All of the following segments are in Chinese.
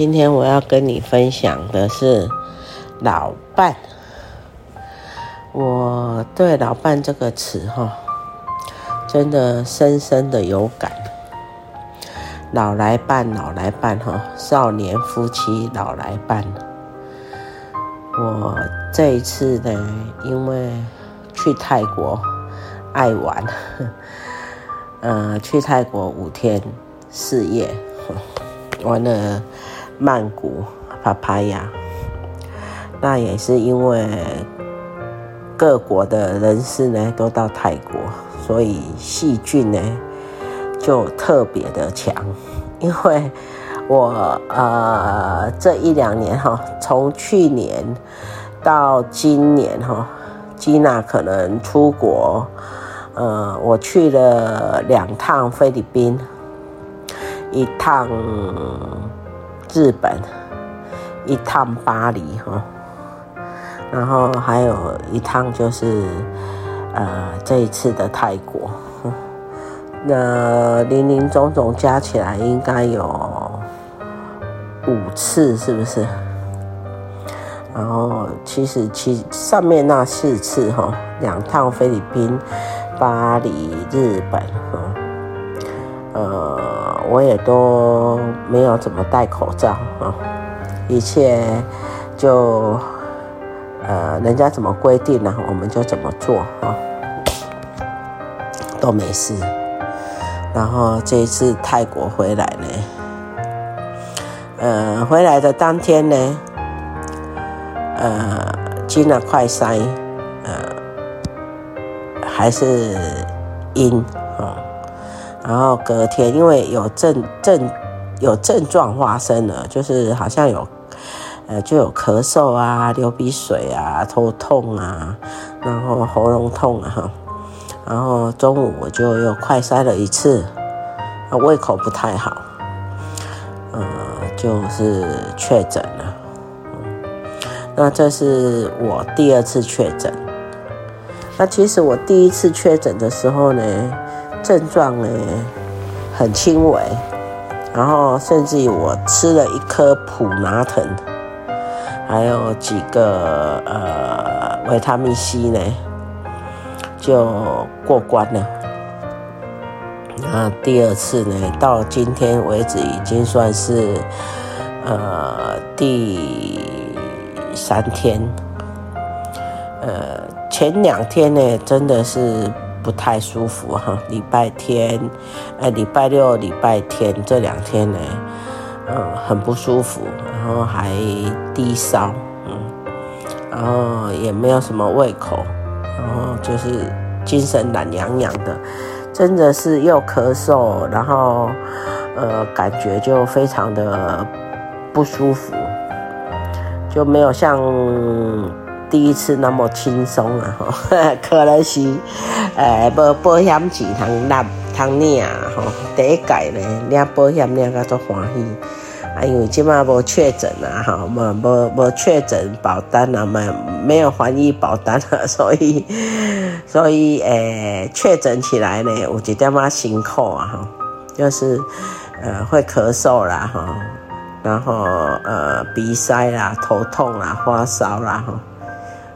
今天我要跟你分享的是老伴。我对“老伴”这个词哈，真的深深的有感。老来伴，老来伴哈，少年夫妻老来伴。我这一次呢，因为去泰国爱玩，呃，去泰国五天四夜，玩了。曼谷、帕帕亚，那也是因为各国的人士呢都到泰国，所以细菌呢就特别的强。因为我呃这一两年哈，从去年到今年哈，吉娜可能出国，呃，我去了两趟菲律宾，一趟。日本一趟巴黎哈，然后还有一趟就是呃这一次的泰国，那林林总总加起来应该有五次是不是？然后其实其上面那四次哈，两趟菲律宾、巴黎、日本哈，呃。我也都没有怎么戴口罩啊，一切就呃人家怎么规定呢，我们就怎么做啊，都没事。然后这一次泰国回来呢，呃回来的当天呢，呃进了快筛，呃还是阴。然后隔天，因为有症症有症状发生了，就是好像有，呃，就有咳嗽啊、流鼻水啊、头痛啊，然后喉咙痛啊，然后中午我就又快筛了一次，啊，胃口不太好，呃，就是确诊了。那这是我第二次确诊。那其实我第一次确诊的时候呢，症状呢很轻微，然后甚至于我吃了一颗普拿藤，还有几个呃维他命 C 呢，就过关了。那第二次呢，到今天为止已经算是呃第三天，呃前两天呢真的是。不太舒服哈，礼拜天，哎，礼拜六、礼拜天这两天呢，嗯，很不舒服，然后还低烧，嗯，然后也没有什么胃口，然后就是精神懒洋洋的，真的是又咳嗽，然后呃，感觉就非常的不舒服，就没有像。第一次那么轻松啊，可能是，诶、无保险钱通纳通领啊，吼，第一届咧领保险领个足欢喜，啊，因为即马无确诊啊，吼，无无无确诊保单啊，没没有防疫保单啊，所以所以诶，确诊起来呢，有一点仔辛苦啊，吼，就是呃会咳嗽啦，吼，然后呃鼻塞啦、头痛啦、发烧啦，吼。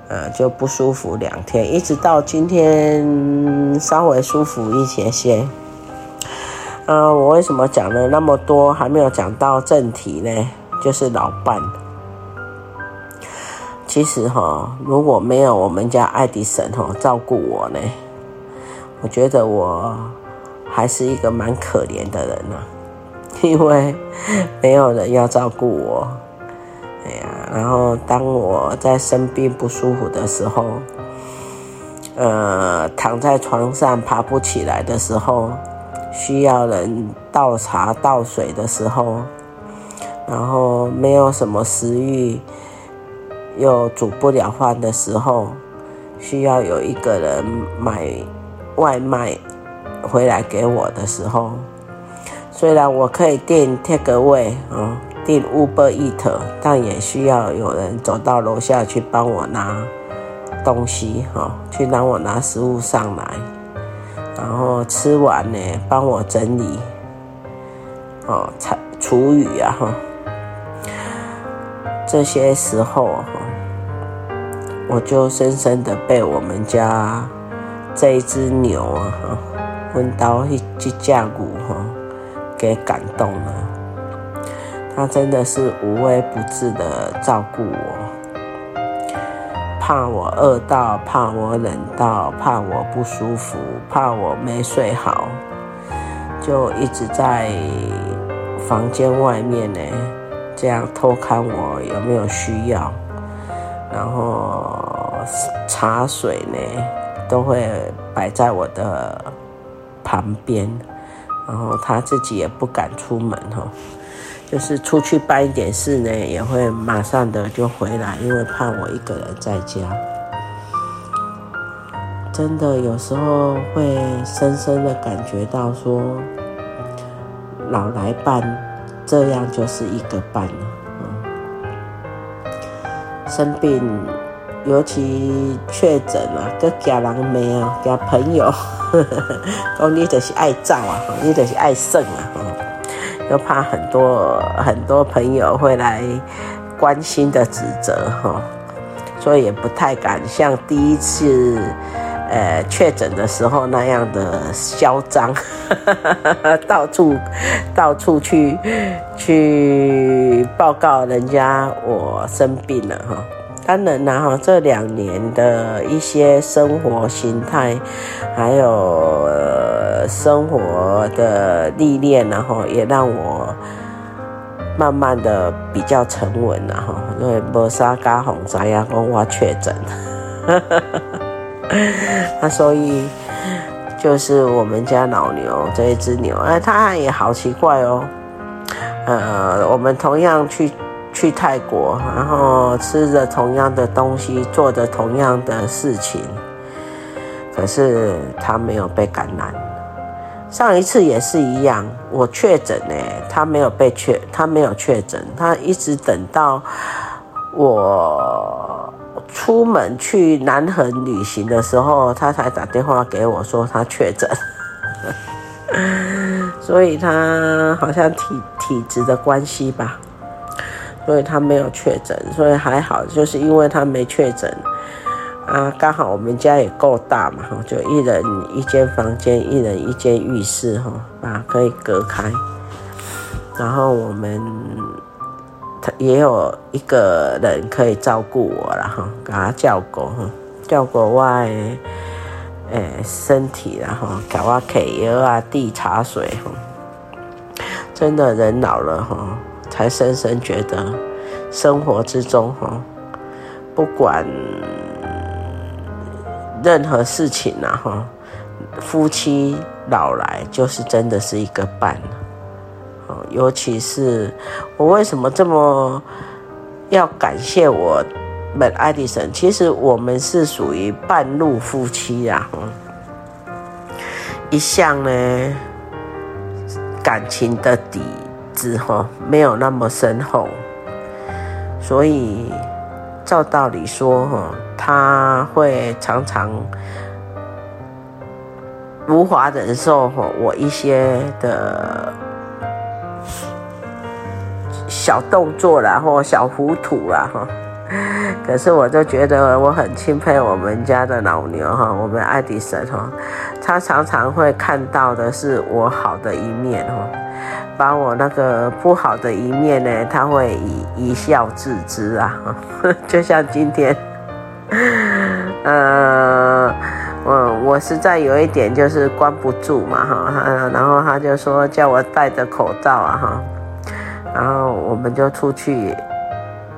呃，就不舒服两天，一直到今天稍微舒服一些些。呃，我为什么讲了那么多，还没有讲到正题呢？就是老伴。其实哈，如果没有我们家爱迪生哈照顾我呢，我觉得我还是一个蛮可怜的人呐。因为没有人要照顾我。哎呀，然后当我在生病不舒服的时候，呃，躺在床上爬不起来的时候，需要人倒茶倒水的时候，然后没有什么食欲，又煮不了饭的时候，需要有一个人买外卖回来给我的时候，虽然我可以订 take away 啊。订 Uber Eat，但也需要有人走到楼下去帮我拿东西，哈，去让我拿食物上来，然后吃完呢，帮我整理，哦，厨厨余啊，哈，这些时候，哈，我就深深的被我们家这一只牛啊，哈，温刀一一架骨，哈，给感动了。他真的是无微不至的照顾我，怕我饿到，怕我冷到，怕我不舒服，怕我没睡好，就一直在房间外面呢，这样偷看我有没有需要，然后茶水呢都会摆在我的旁边，然后他自己也不敢出门哈。就是出去办一点事呢，也会马上的就回来，因为怕我一个人在家。真的有时候会深深的感觉到说，老来伴这样就是一个伴了。嗯，生病，尤其确诊啊，跟家人没啊，跟朋友，呵呵，讲你就是爱走啊，你就是爱耍啊。又怕很多很多朋友会来关心的指责哈，所以也不太敢像第一次呃确诊的时候那样的嚣张，到处到处去去报告人家我生病了哈。当然啦哈，这两年的一些生活形态，还有生活的历练，然后也让我慢慢的比较沉稳了哈。因为没啥加红灾呀，跟我确诊，那所以就是我们家老牛这一只牛，哎，它也好奇怪哦。呃，我们同样去。去泰国，然后吃着同样的东西，做着同样的事情，可是他没有被感染。上一次也是一样，我确诊呢，他没有被确，他没有确诊，他一直等到我出门去南横旅行的时候，他才打电话给我说他确诊。所以他好像体体质的关系吧。所以他没有确诊，所以还好，就是因为他没确诊啊，刚好我们家也够大嘛，就一人一间房间，一人一间浴室，哈，把可以隔开。然后我们他也有一个人可以照顾我了，哈，给他叫狗，哈，照顾我的，诶，身体，然后给我开药啊，递茶水，哈，真的人老了，哈。才深深觉得，生活之中哈，不管任何事情呐哈，夫妻老来就是真的是一个伴，哦尤其是我为什么这么要感谢我们爱迪生？其实我们是属于半路夫妻呀，一向呢感情的底。子哈没有那么深厚，所以照道理说哈，他会常常无法忍受哈我一些的小动作啦，或小糊涂啦哈。可是我就觉得我很钦佩我们家的老牛哈，我们爱迪生哈，他常常会看到的是我好的一面哈。把我那个不好的一面呢，他会以一笑置之啊，就像今天，呃，嗯，我实在有一点就是关不住嘛哈，然后他就说叫我戴着口罩啊哈，然后我们就出去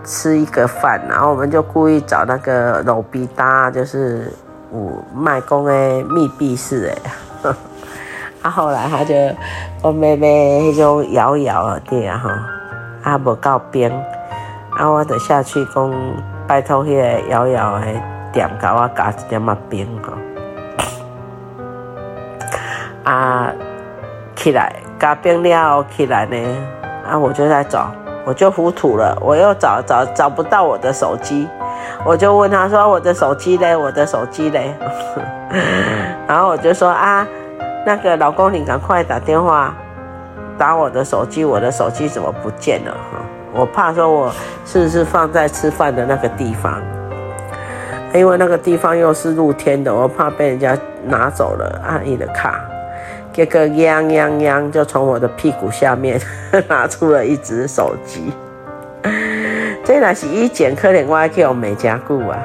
吃一个饭，然后我们就故意找那个路边搭，就是我卖公的密闭式的，啊后来他就我妹妹那种摇摇的啊哈，啊无够冰，啊我就下去讲拜托那个摇摇的店给我加一点仔冰哈。啊，起来，加冰了起来呢，啊，我就在找，我就糊涂了，我又找找找不到我的手机，我就问他说：“我的手机嘞？我的手机嘞？” 然后我就说：“啊，那个老公，你赶快打电话打我的手机，我的手机怎么不见了？哈，我怕说我是不是放在吃饭的那个地方，因为那个地方又是露天的，我怕被人家拿走了阿姨的卡。”这个泱泱泱就从我的屁股下面 拿出了一只手机，这那是一剪可怜我还叫美加固啊，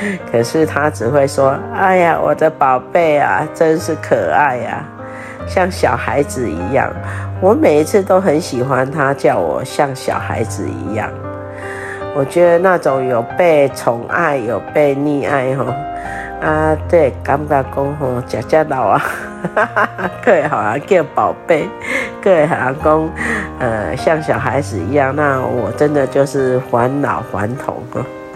可是他只会说：“哎呀，我的宝贝啊，真是可爱呀，像小孩子一样。”我每一次都很喜欢他叫我像小孩子一样，我觉得那种有被宠爱、有被溺爱哈啊，对，感觉讲吼，吃吃老啊。哈哈哈，可以好像叫宝贝，各位好像讲，呃，像小孩子一样。那我真的就是返老还童，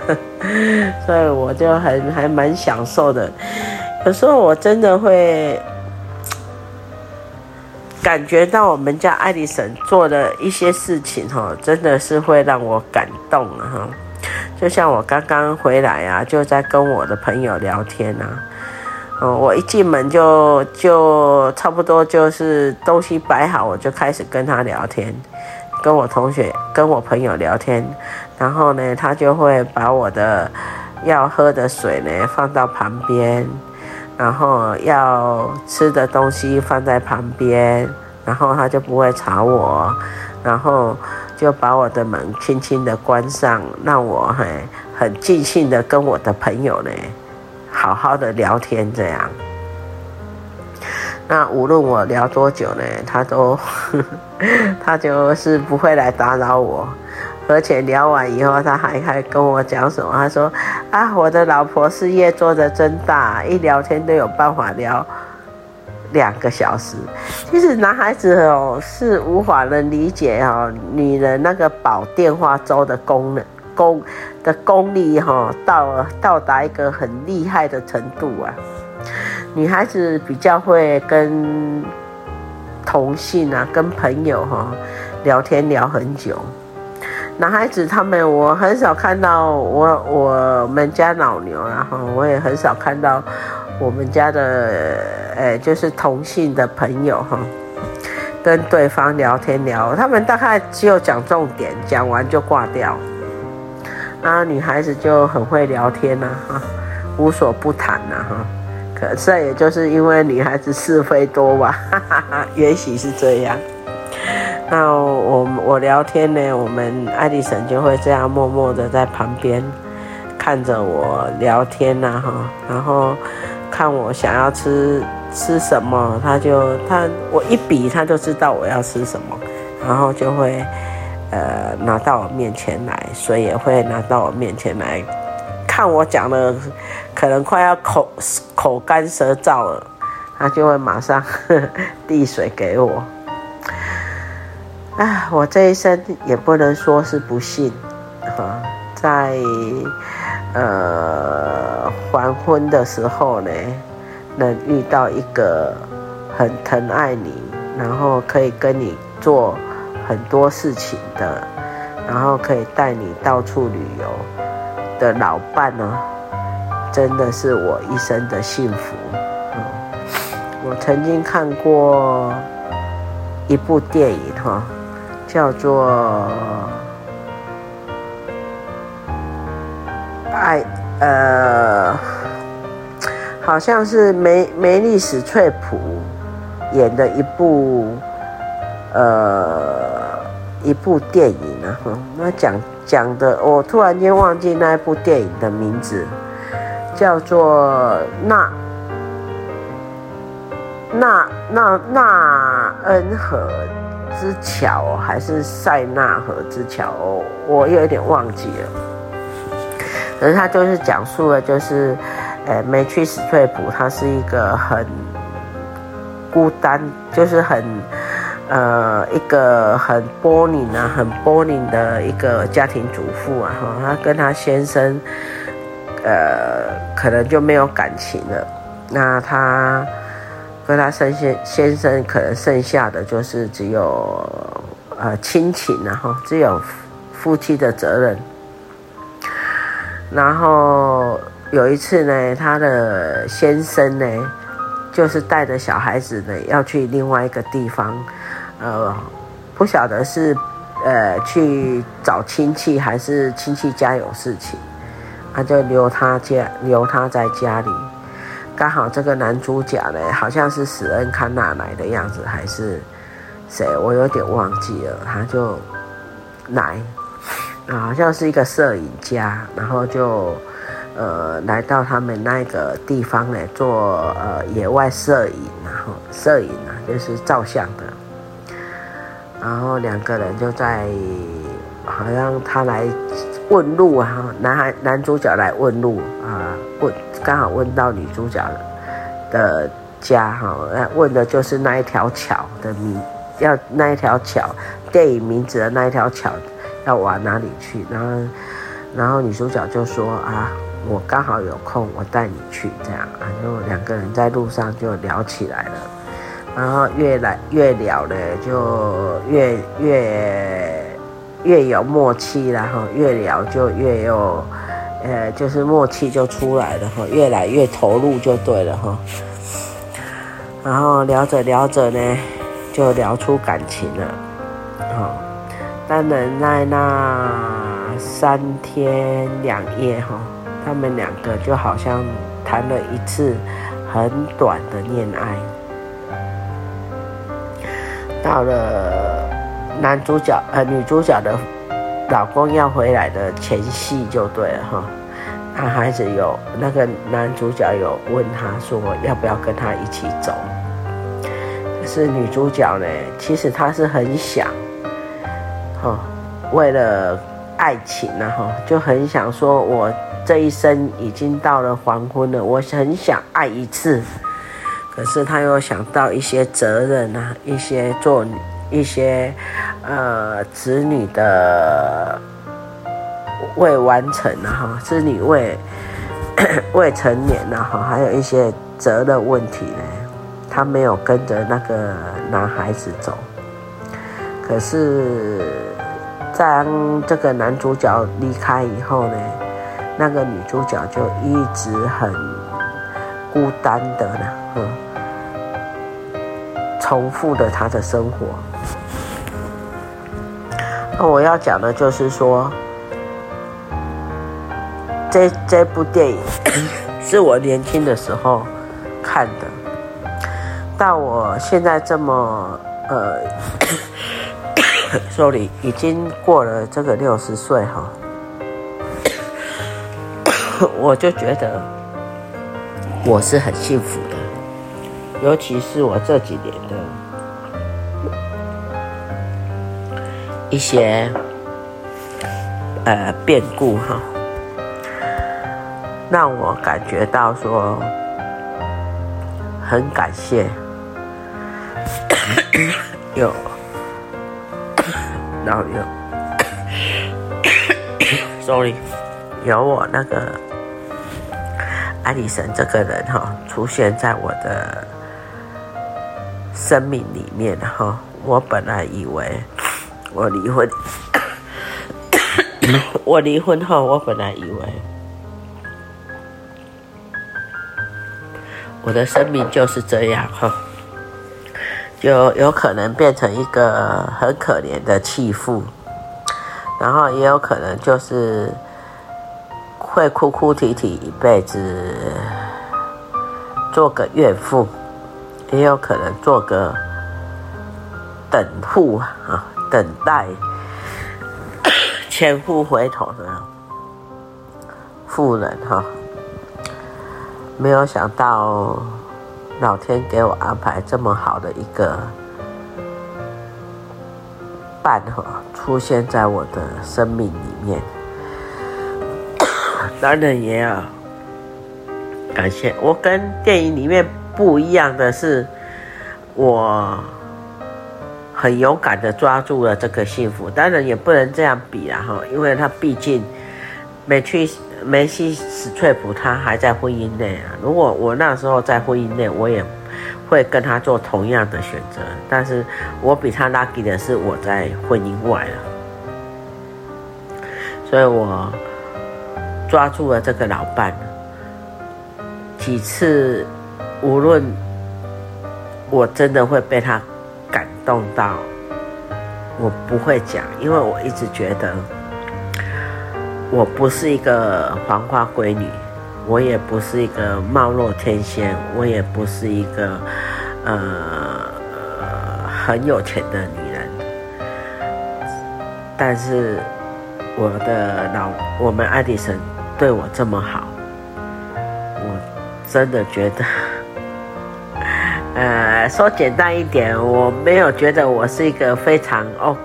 所以我就很还蛮享受的。有时候我真的会感觉到我们家艾丽森做的一些事情，哈，真的是会让我感动啊，哈。就像我刚刚回来啊，就在跟我的朋友聊天啊。嗯，我一进门就就差不多就是东西摆好，我就开始跟他聊天，跟我同学、跟我朋友聊天，然后呢，他就会把我的要喝的水呢放到旁边，然后要吃的东西放在旁边，然后他就不会吵我，然后就把我的门轻轻的关上，让我很很尽兴的跟我的朋友呢。好好的聊天，这样。那无论我聊多久呢，他都，他就是不会来打扰我。而且聊完以后，他还还跟我讲什么？他说：“啊，我的老婆事业做得真大，一聊天都有办法聊两个小时。”其实男孩子哦是无法能理解哦，女人那个保电话粥的功能功。的功力哈，到到达一个很厉害的程度啊！女孩子比较会跟同性啊，跟朋友哈聊天聊很久。男孩子他们，我很少看到我我们家老牛然后，我也很少看到我们家的诶，就是同性的朋友哈，跟对方聊天聊，他们大概只有讲重点，讲完就挂掉。啊，女孩子就很会聊天呐，哈，无所不谈呐，哈。可是也就是因为女孩子是非多吧，哈哈哈，也许是这样。那我我聊天呢，我们爱丽神就会这样默默的在旁边看着我聊天呐，哈，然后看我想要吃吃什么，他就他我一比他就知道我要吃什么，然后就会。呃，拿到我面前来，所以也会拿到我面前来，看我讲的可能快要口口干舌燥了，他就会马上 递水给我。啊，我这一生也不能说是不幸，哈，在呃黄昏的时候呢，能遇到一个很疼爱你，然后可以跟你做。很多事情的，然后可以带你到处旅游的老伴呢，真的是我一生的幸福。我曾经看过一部电影哈，叫做《爱》，呃，好像是梅梅丽史翠普演的一部，呃。一部电影啊，那讲讲的，我突然间忘记那一部电影的名字，叫做《那纳纳纳恩河之桥还是塞纳河之桥？我有点忘记了。可是他就是讲述了，就是，呃，梅屈史翠普，她是一个很孤单，就是很，呃，一个很 boring 啊，很波宁的一个家庭主妇啊，哈，她跟她先生，呃，可能就没有感情了。那她。跟他生先先生可能剩下的就是只有呃亲情，然后只有夫妻的责任。然后有一次呢，他的先生呢，就是带着小孩子呢要去另外一个地方，呃，不晓得是呃去找亲戚还是亲戚家有事情，他就留他家留他在家里。刚好这个男主角呢，好像是史恩康纳来的样子，还是谁？我有点忘记了。他就来，啊，好像是一个摄影家，然后就呃来到他们那个地方呢，做呃野外摄影，然后摄影啊，就是照相的。然后两个人就在，好像他来问路啊，男孩男主角来问路啊，问。刚好问到女主角的家哈，问的就是那一条桥的名，要那一条桥电影名字的那一条桥要往哪里去？然后，然后女主角就说啊，我刚好有空，我带你去这样。然后两个人在路上就聊起来了，然后越来越聊呢，就越越越有默契，然后越聊就越有。呃，就是默契就出来了哈，越来越投入就对了哈。然后聊着聊着呢，就聊出感情了。哈，但能在那三天两夜哈，他们两个就好像谈了一次很短的恋爱。到了男主角呃女主角的。老公要回来的前戏就对了哈，男孩子有那个男主角有问他说要不要跟他一起走，可是女主角呢，其实她是很想，哈，为了爱情呢哈，就很想说，我这一生已经到了黄昏了，我很想爱一次，可是她又想到一些责任啊，一些做。一些呃子女的未完成然后子女未 未成年然后还有一些责任问题呢，他没有跟着那个男孩子走。可是，当这个男主角离开以后呢，那个女主角就一直很孤单的呢，嗯，重复的他的生活。那我要讲的就是说，这这部电影是我年轻的时候看的，到我现在这么呃，sorry，已经过了这个六十岁哈，我就觉得我是很幸福的，尤其是我这几年的。一些呃变故哈，让我感觉到说很感谢有，然后有，sorry，有我那个艾莉森这个人哈出现在我的生命里面哈，我本来以为。我离婚，我离婚后，我本来以为我的生命就是这样哈，就有可能变成一个很可怜的弃妇，然后也有可能就是会哭哭啼啼一辈子，做个怨妇，也有可能做个等户啊。等待前夫回头的妇人哈，没有想到老天给我安排这么好的一个伴哈，出现在我的生命里面。当然也要感谢我，跟电影里面不一样的是，我很勇敢的抓住了这个幸福。当然也不能这样比啊哈，因为他毕竟梅去梅西史翠普他还在婚姻内啊。如果我那时候在婚姻内，我也会跟他做同样的选择。但是我比他 lucky 的是我在婚姻外了，所以我。抓住了这个老伴，几次，无论我真的会被他感动到，我不会讲，因为我一直觉得我不是一个黄花闺女，我也不是一个貌若天仙，我也不是一个呃很有钱的女人，但是我的老我们爱迪生。对我这么好，我真的觉得，说简单一点，我没有觉得我是一个非常哦，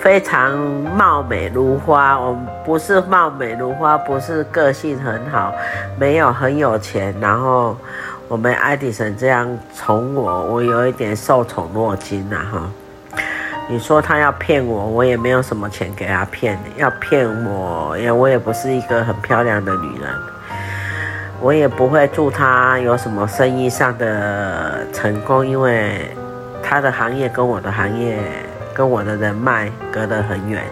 非常貌美如花。我不是貌美如花，不是个性很好，没有很有钱。然后我们爱迪生这样宠我，我有一点受宠若惊呐，哈。你说他要骗我，我也没有什么钱给他骗。要骗我，也我也不是一个很漂亮的女人，我也不会祝他有什么生意上的成功，因为他的行业跟我的行业跟我的人脉隔得很远。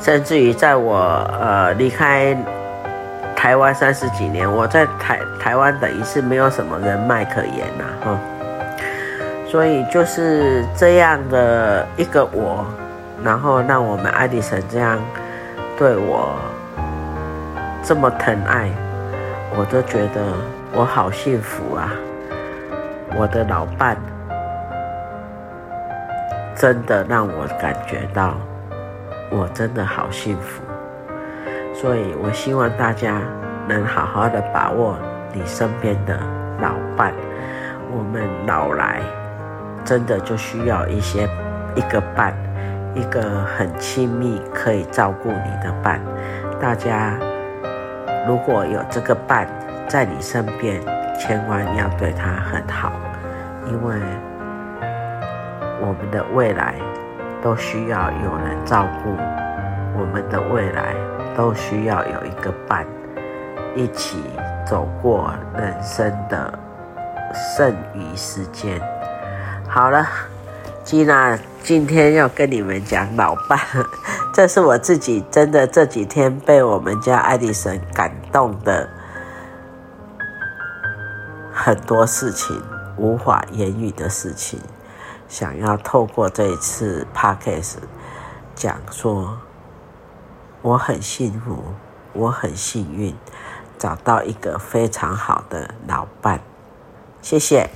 甚至于在我呃离开台湾三十几年，我在台台湾等于是没有什么人脉可言呐，哈。所以就是这样的一个我，然后让我们爱迪生这样对我这么疼爱，我都觉得我好幸福啊！我的老伴真的让我感觉到我真的好幸福，所以我希望大家能好好的把握你身边的老伴，我们老来。真的就需要一些一个伴，一个很亲密可以照顾你的伴。大家如果有这个伴在你身边，千万要对他很好，因为我们的未来都需要有人照顾，我们的未来都需要有一个伴，一起走过人生的剩余时间。好了，吉娜今天要跟你们讲老伴，这是我自己真的这几天被我们家爱迪生感动的很多事情，无法言语的事情，想要透过这一次 Podcast 讲说，我很幸福，我很幸运，找到一个非常好的老伴，谢谢。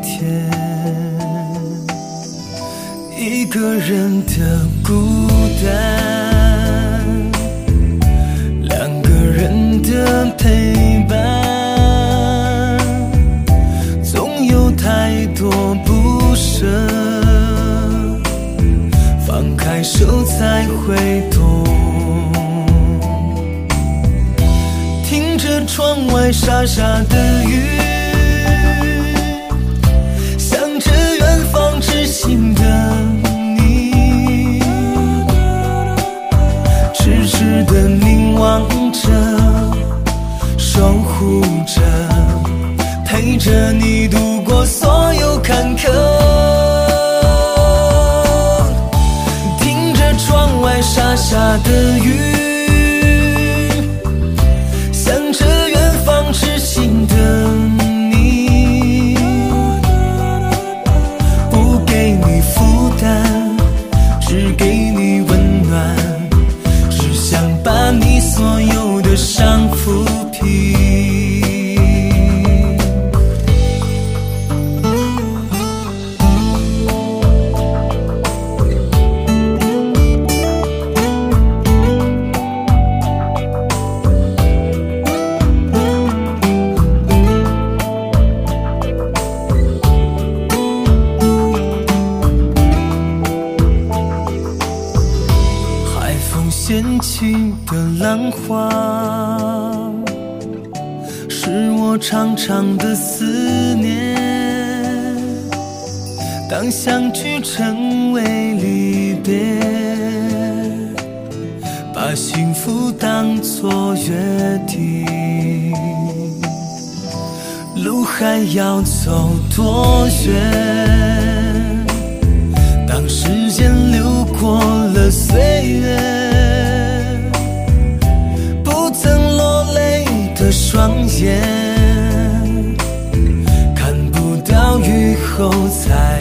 天，一个人的孤单，两个人的陪伴。总有太多不舍，放开手才会懂。听着窗外沙沙的雨，着。你度过所有坎坷。成为离别，把幸福当作约定，路还要走多远？当时间流过了岁月。不曾落泪的双眼看不到雨后彩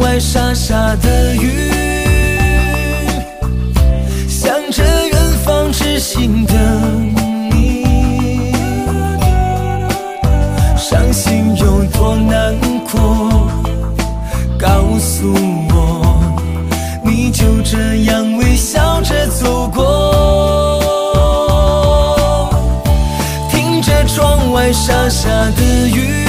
外沙沙的雨，想着远方知心的你，伤心有多难过，告诉我，你就这样微笑着走过。听着窗外沙沙的雨，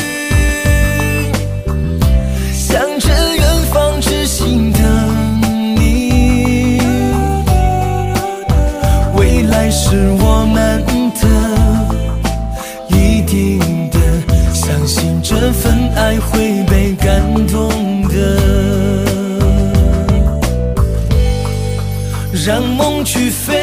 让梦去飞。